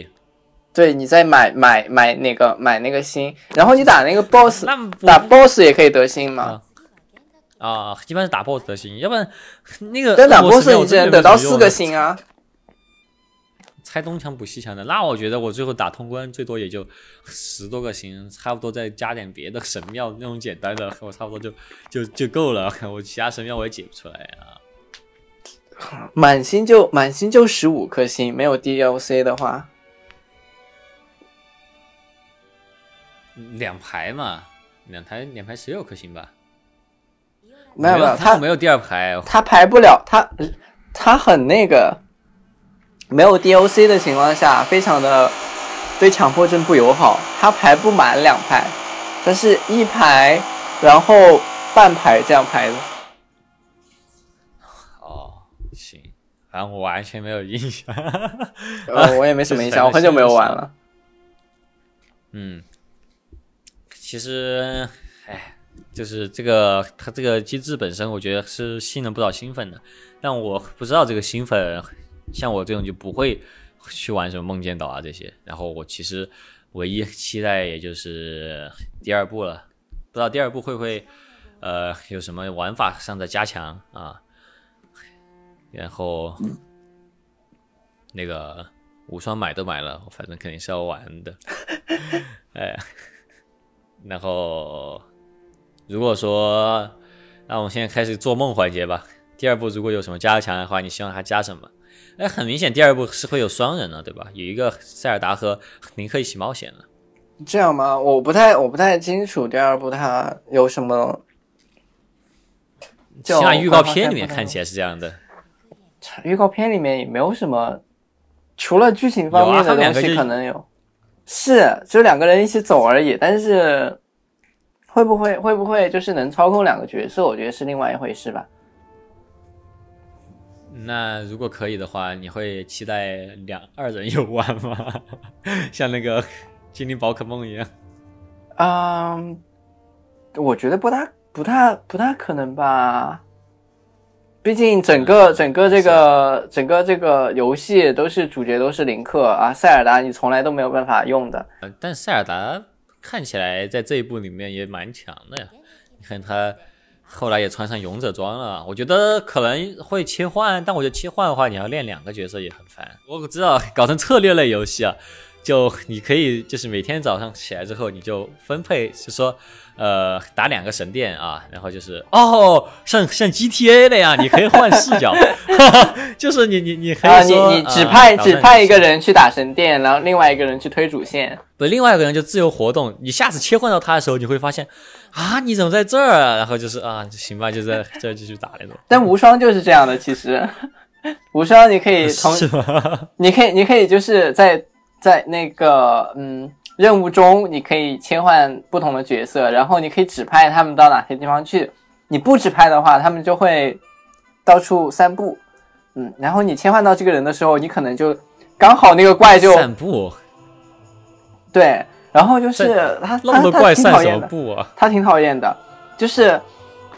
对你再买买买那个买那个星，然后你打那个 boss，那打 boss 也可以得星嘛。啊，一般是打 BOSS 得星，要不然那个但打 boss 你只能得到四个，星啊。拆东墙补西墙的。那我觉得我最后打通关最多也就十多个星，差不多再加点别的神庙那种简单的，我差不多就就就够了。我其他神庙我也解不出来啊。满星就满星就十五颗星，没有 DLC 的话，两排嘛，两排两排十六颗星吧。没有没有，它它没有第二排，他排不了，他他很那个，没有 DOC 的情况下，非常的对强迫症不友好，它排不满两排，它是一排，然后半排这样排的。哦，行，反正我完全没有印象。呃，我也没什么印象，我很久没有玩了。嗯，其实，哎，就是这个它这个机制本身，我觉得是吸引了不少新粉的。但我不知道这个新粉，像我这种就不会去玩什么梦见岛啊这些。然后我其实唯一期待也就是第二部了，不知道第二部会不会呃有什么玩法上的加强啊。然后那个无双买都买了，反正肯定是要玩的。哎，然后如果说，那我们现在开始做梦环节吧。第二部如果有什么加强的话，你希望它加什么？哎，很明显第二部是会有双人的，对吧？有一个塞尔达和林克一起冒险了。这样吗？我不太我不太清楚第二部它有什么。就起码预告片里面看起来是这样的。预告片里面也没有什么，除了剧情方面的东西可能有，是就两个人一起走而已。但是会不会会不会就是能操控两个角色，我觉得是另外一回事吧。那如果可以的话，你会期待两二人游玩吗？像那个精灵宝可梦一样？嗯，我觉得不大不大不大可能吧。毕竟整个整个这个整个这个游戏都是主角都是林克啊，塞尔达你从来都没有办法用的。呃但塞尔达看起来在这一部里面也蛮强的呀。你看他后来也穿上勇者装了，我觉得可能会切换，但我觉得切换的话，你要练两个角色也很烦。我知道搞成策略类游戏啊，就你可以就是每天早上起来之后，你就分配，就说呃打两个神殿啊，然后就是哦像像 GTA 的呀，你可以换视角，就是你你你可啊，以说你你只呃派只派一个人去打神殿，然后另外一个人去推主线。不，另外一个人就自由活动。你下次切换到他的时候，你会发现，啊，你怎么在这儿啊？然后就是啊，行吧，就在这儿继续打那种。但无双就是这样的，其实无双你可以从？你可以 你可以就是在在那个嗯任务中，你可以切换不同的角色，然后你可以指派他们到哪些地方去。你不指派的话，他们就会到处散步。嗯，然后你切换到这个人的时候，你可能就刚好那个怪就散步，对，然后就是他他他挺讨厌的。他挺讨厌的，就是，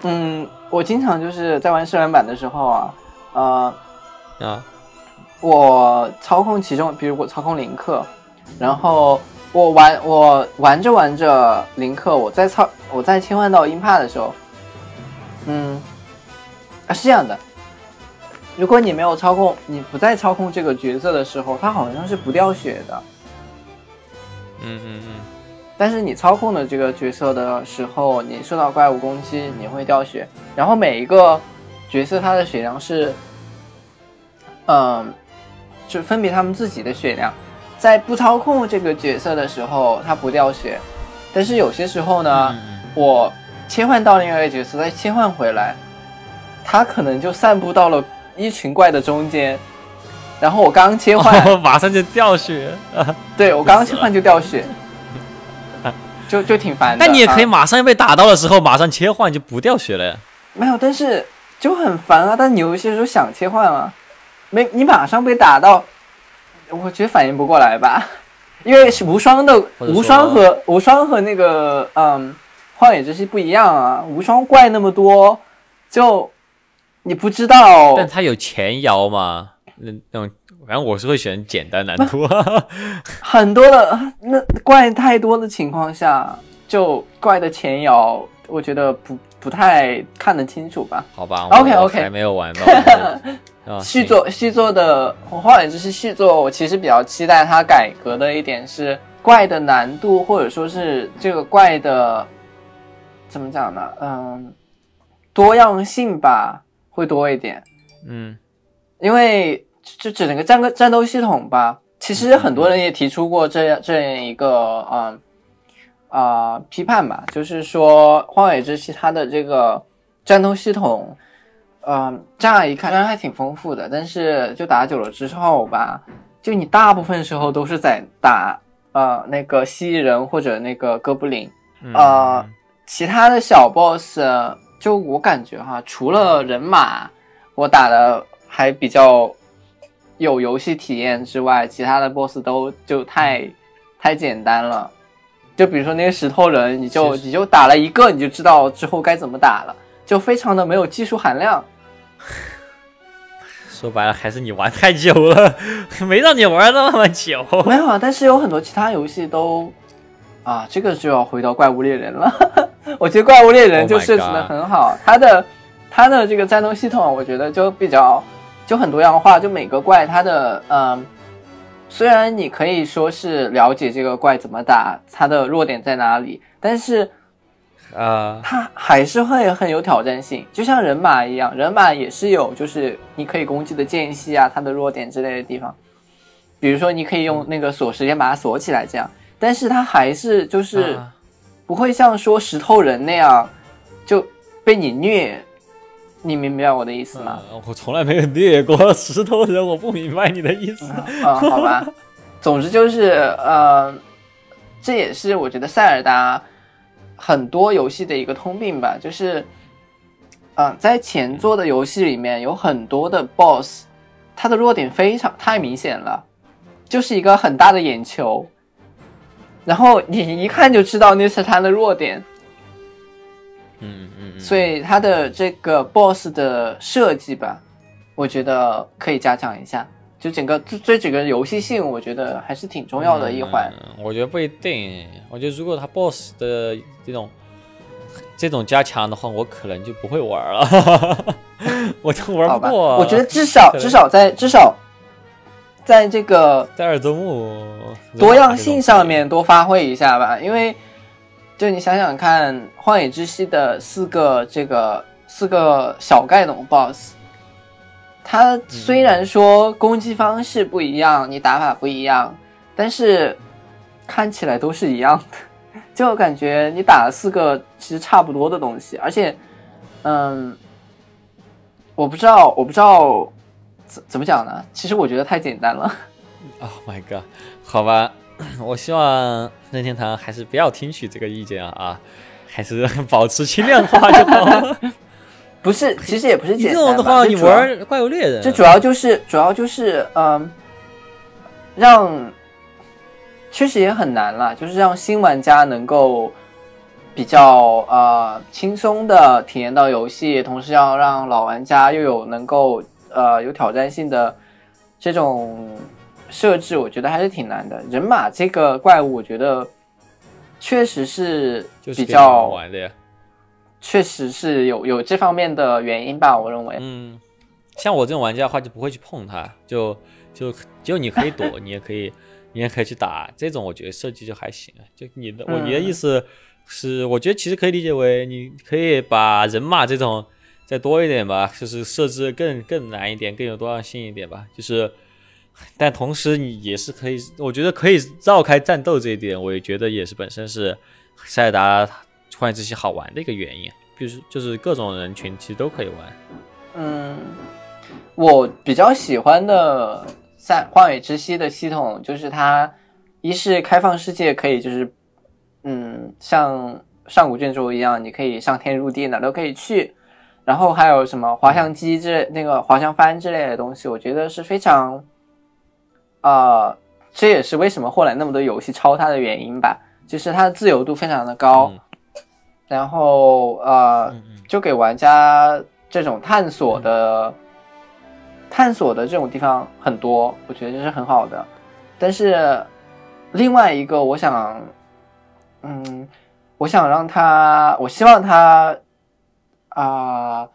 嗯，我经常就是在玩试玩版的时候啊，呃，啊，我操控其中，比如我操控林克，然后我玩我玩着玩着林克，我在操我在切换到音帕的时候，嗯，啊是这样的，如果你没有操控，你不再操控这个角色的时候，它好像是不掉血的。嗯嗯嗯，但是你操控的这个角色的时候，你受到怪物攻击，你会掉血。然后每一个角色它的血量是，嗯，就分别他们自己的血量。在不操控这个角色的时候，他不掉血，但是有些时候呢，我切换到另外一个角色，再切换回来，他可能就散布到了一群怪的中间，然后我刚切换，马上就掉血。对我刚刚切换就掉血，就就挺烦的。但你也可以啊马上被打到的时候马上切换，就不掉血了呀。没有，但是就很烦啊。但你有些时候想切换啊，没你马上被打到，我觉得反应不过来吧，因为是无双的无双和无双和那个嗯荒野之息不一样啊，无双怪那么多，就你不知道但他有前摇嘛？那那种，反正我是会选简单难度。很多的那怪太多的情况下，就怪的前摇，我觉得不不太看得清楚吧。好吧 OK，OK 还没有玩到。啊，续作续作的《荒野之息》续作，我其实比较期待它改革的一点是怪的难度，或者说是这个怪的怎么讲呢？嗯，多样性吧，会多一点。嗯，因为就整个战个战斗系统吧，其实很多人也提出过这样这样一个嗯啊、批判吧，就是说《荒野之息》它的这个战斗系统，嗯、乍一看虽然还挺丰富的，但是就打久了之后吧，就你大部分时候都是在打呃那个蜥蜴人或者那个哥布林，嗯呃，其他的小 boss，就我感觉哈，除了人马，我打的还比较有游戏体验之外，其他的 boss 都就太太简单了。就比如说那个石头人，你就你就打了一个，你就知道之后该怎么打了，就非常的没有技术含量。说白了还是你玩太久了，没让你玩那么久。没有啊，但是有很多其他游戏都啊，这个就要回到怪物猎人了。我觉得怪物猎人 Oh 就设置的很好，它的它的这个战斗系统，我觉得就比较就很多样化，就每个怪它的嗯，虽然你可以说是了解这个怪怎么打，它的弱点在哪里，但是啊，它还是会很有挑战性，就像人马一样，人马也是有就是你可以攻击的间隙啊，它的弱点之类的地方。比如说，你可以用那个锁时间把它锁起来，这样，但是它还是就是啊不会像说石头人那样就被你虐，你明白我的意思吗？嗯我从来没有虐过石头人，我不明白你的意思。嗯，好吧。总之就是，呃，这也是我觉得塞尔达很多游戏的一个通病吧，就是，嗯、在前作的游戏里面有很多的 BOSS，它的弱点非常太明显了，就是一个很大的眼球，然后你一看就知道那是它的弱点，嗯嗯嗯，所以它的这个 BOSS 的设计吧，我觉得可以加强一下。就整个这这几个游戏性，我觉得还是挺重要的一环。嗯我觉得不一定，我觉得如果他 BOSS 的这种这种加强的话，我可能就不会玩了，我就玩吧，不过。我觉得至少至少在至少在这个在尔周目多样性上面多发挥一下吧，因为就你想想看，《荒野之息》的四个这个四个小盖农 BOSS，它虽然说攻击方式不一样，你打法不一样，但是看起来都是一样的，就感觉你打了四个其实差不多的东西，而且，嗯，我不知道，我不知道怎怎么讲呢？其实我觉得太简单了。Oh my god，好吧，我希望任天堂还是不要听取这个意见啊啊，还是保持轻量化就好了。不是，其实也不是你简单。这种的话，你玩怪物猎人，这主要就是主要就是嗯，让确实也很难啦，就是让新玩家能够比较呃轻松的体验到游戏，同时要让老玩家又有能够呃有挑战性的这种设置，我觉得还是挺难的。人马这个怪物，我觉得确实是比较玩的呀。确实是有有这方面的原因吧，我认为。嗯，像我这种玩家的话，就不会去碰它，就就就你可以躲，你也可以，你也可以去打，这种我觉得设计就还行啊。就你的，我你的意思是，我觉得其实可以理解为，你可以把人马这种再多一点吧，就是设置更更难一点，更有多样性一点吧，就是。但同时，你也是可以，我觉得可以绕开战斗这一点，我也觉得也是本身是塞尔达幻之息好玩的一个原因。比如说，就是各种人群其实都可以玩。嗯，我比较喜欢的在荒野之息的系统，就是它一是开放世界，可以就是嗯，像上古卷轴一样，你可以上天入地，哪都可以去。然后还有什么滑翔机之类、那个滑翔帆之类的东西，我觉得是非常，啊，这也是为什么后来那么多游戏抄它的原因吧，就是它的自由度非常的高，嗯然后呃，嗯嗯。就给玩家这种探索的、探索的这种地方很多，我觉得这是很好的。但是另外一个，我想，嗯，我想让他，我希望他啊、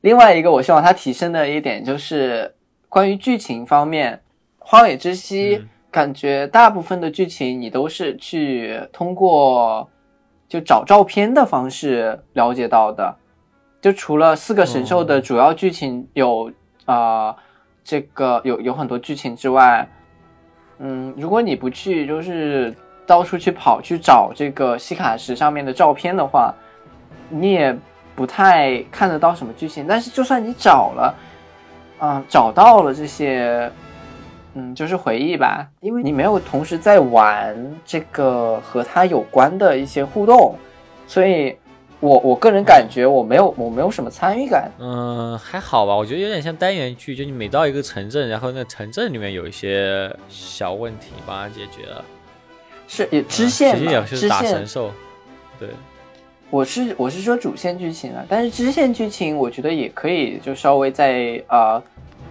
另外一个我希望他提升的一点就是关于剧情方面，《荒野之息》嗯。感觉大部分的剧情你都是去通过就找照片的方式了解到的，就除了四个神兽的主要剧情有啊、呃这个有有很多剧情之外，嗯，如果你不去就是到处去跑去找这个西卡石上面的照片的话，你也不太看得到什么剧情。但是就算你找了，嗯、找到了这些，嗯，就是回忆吧，因为你没有同时在玩这个和它有关的一些互动，所以我我个人感觉我没有我没有什么参与感。嗯，还好吧，我觉得有点像单元剧，就你每到一个城镇，然后那城镇里面有一些小问题帮它解决了。是也支线嘛其实也，是打神兽，对，我是我是说主线剧情啊，但是支线剧情我觉得也可以就稍微再呃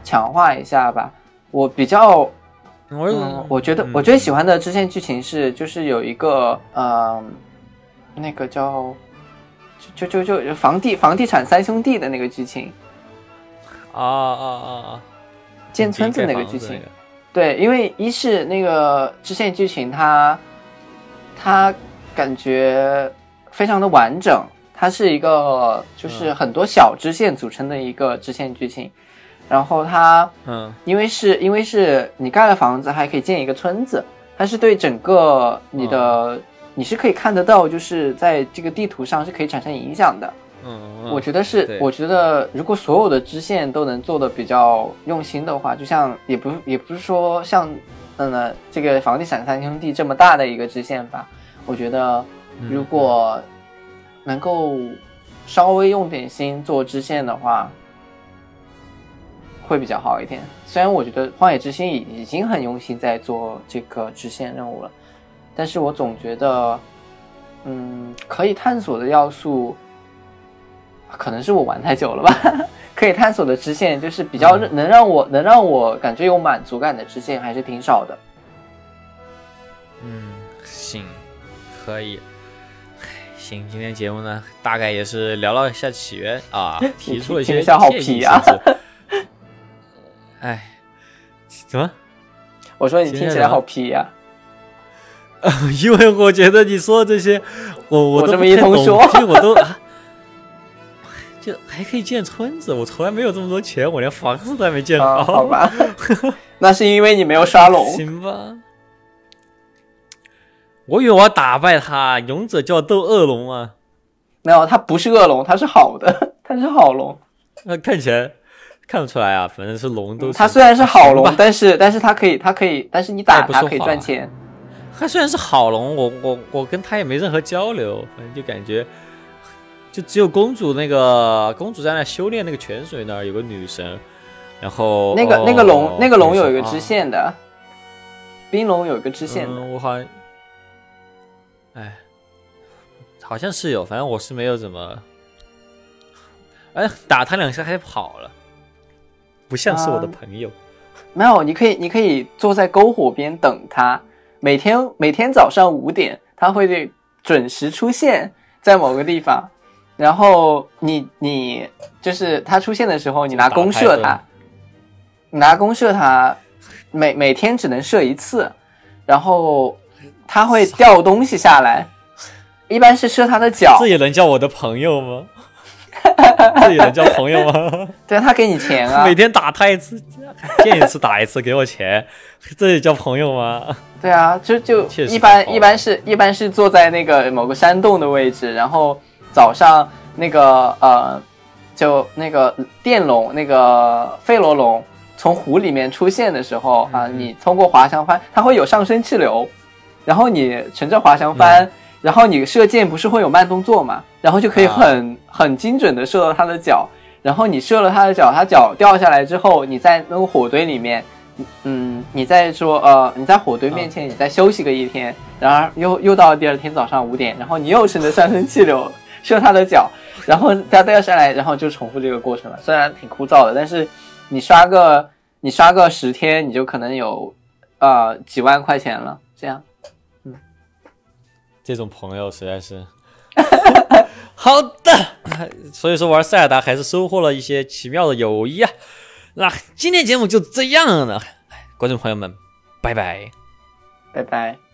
强化一下吧。我比较我嗯，我觉得嗯。我最喜欢的支线剧情是就是有一个呃那个叫就就就就房地房地产三兄弟的那个剧情，啊啊啊啊，建村子那个剧情。对，因为一是那个支线剧情它，它感觉非常的完整，它是一个就是嗯。很多小支线组成的一个支线剧情，然后它嗯。因为是因为是你盖了房子，还可以建一个村子，它是对整个你的、你是可以看得到，就是在这个地图上是可以产生影响的。嗯，嗯。我觉得是，我觉得如果所有的支线都能做的比较用心的话，就像也不也不是说像嗯这个房地产三兄弟这么大的一个支线吧，我觉得嗯。如果能够稍微用点心做支线的话，会比较好一点。虽然我觉得《荒野之心》已已经很用心在做这个支线任务了，但是我总觉得，嗯，可以探索的要素，可能是我玩太久了吧。可以探索的支线，就是比较嗯能让我能让我感觉有满足感的支线，还是挺少的。嗯，行，可以。行，今天节目呢，大概也是聊了一下起源啊，提出了一些听起来好建议皮啊甚至哎，怎么？我说你听起来好皮呀、因为我觉得你说这些，我我这么一通说就我都、啊、就还可以建村子，我从来没有这么多钱，我连房子都还没建啊，好。好吧，那是因为你没有刷龙。行吧。我以为我要打败他，勇者就要斗恶龙啊！没有，他不是恶龙，他是好的，他是好龙。那看起来看得出来啊，反正是龙都是。它虽然是好龙，但是但是它可以，它可以，但是你打它可以赚钱。他虽然是好龙，我我我跟他也没任何交流，反正就感觉，就只有公主那个公主在那修炼那个泉水那儿有个女神，然后那个哦那个龙，那个龙有一个支线的，冰龙有一个支线的。嗯，我好像，哎，好像是有，反正我是没有怎么，哎，打他两下还跑了，不像是我的啊朋友。没有，你可以，你可以坐在篝火边等他。每天每天早上五点，他会准时出现在某个地方。然后你你就是他出现的时候，你拿弓射他，你拿弓射他，每每天只能射一次，然后他会掉东西下来，一般是射他的脚这，也能叫我的朋友吗？这也能叫朋友吗？对，他给你钱啊。每，天打他一次，见一次打一次，给我钱，这也叫朋友吗？对啊，就就一般一般是一般是坐在那个某个山洞的位置，然后早上那个呃就那个电龙那个费罗龙从湖里面出现的时候啊，你通过滑翔帆，它会有上升气流，然后你乘着滑翔帆，然后你射箭不是会有慢动作嘛，然后就可以很、很精准的射到他的脚，然后你射了他的脚，他脚掉下来之后，你在那个火堆里面。嗯，你再说呃，你在火堆面前，你再休息个一天，然而又又到了第二天早上五点，然后你又乘着上升气流 射他的脚，然后他掉下来，然后就重复这个过程了。虽然挺枯燥的，但是你刷个你刷个十天，你就可能有呃几万块钱了。这样，这种朋友实在是 好的。所以说玩塞尔达还是收获了一些奇妙的友谊啊。那今天节目就这样了，观众朋友们，拜拜，拜拜。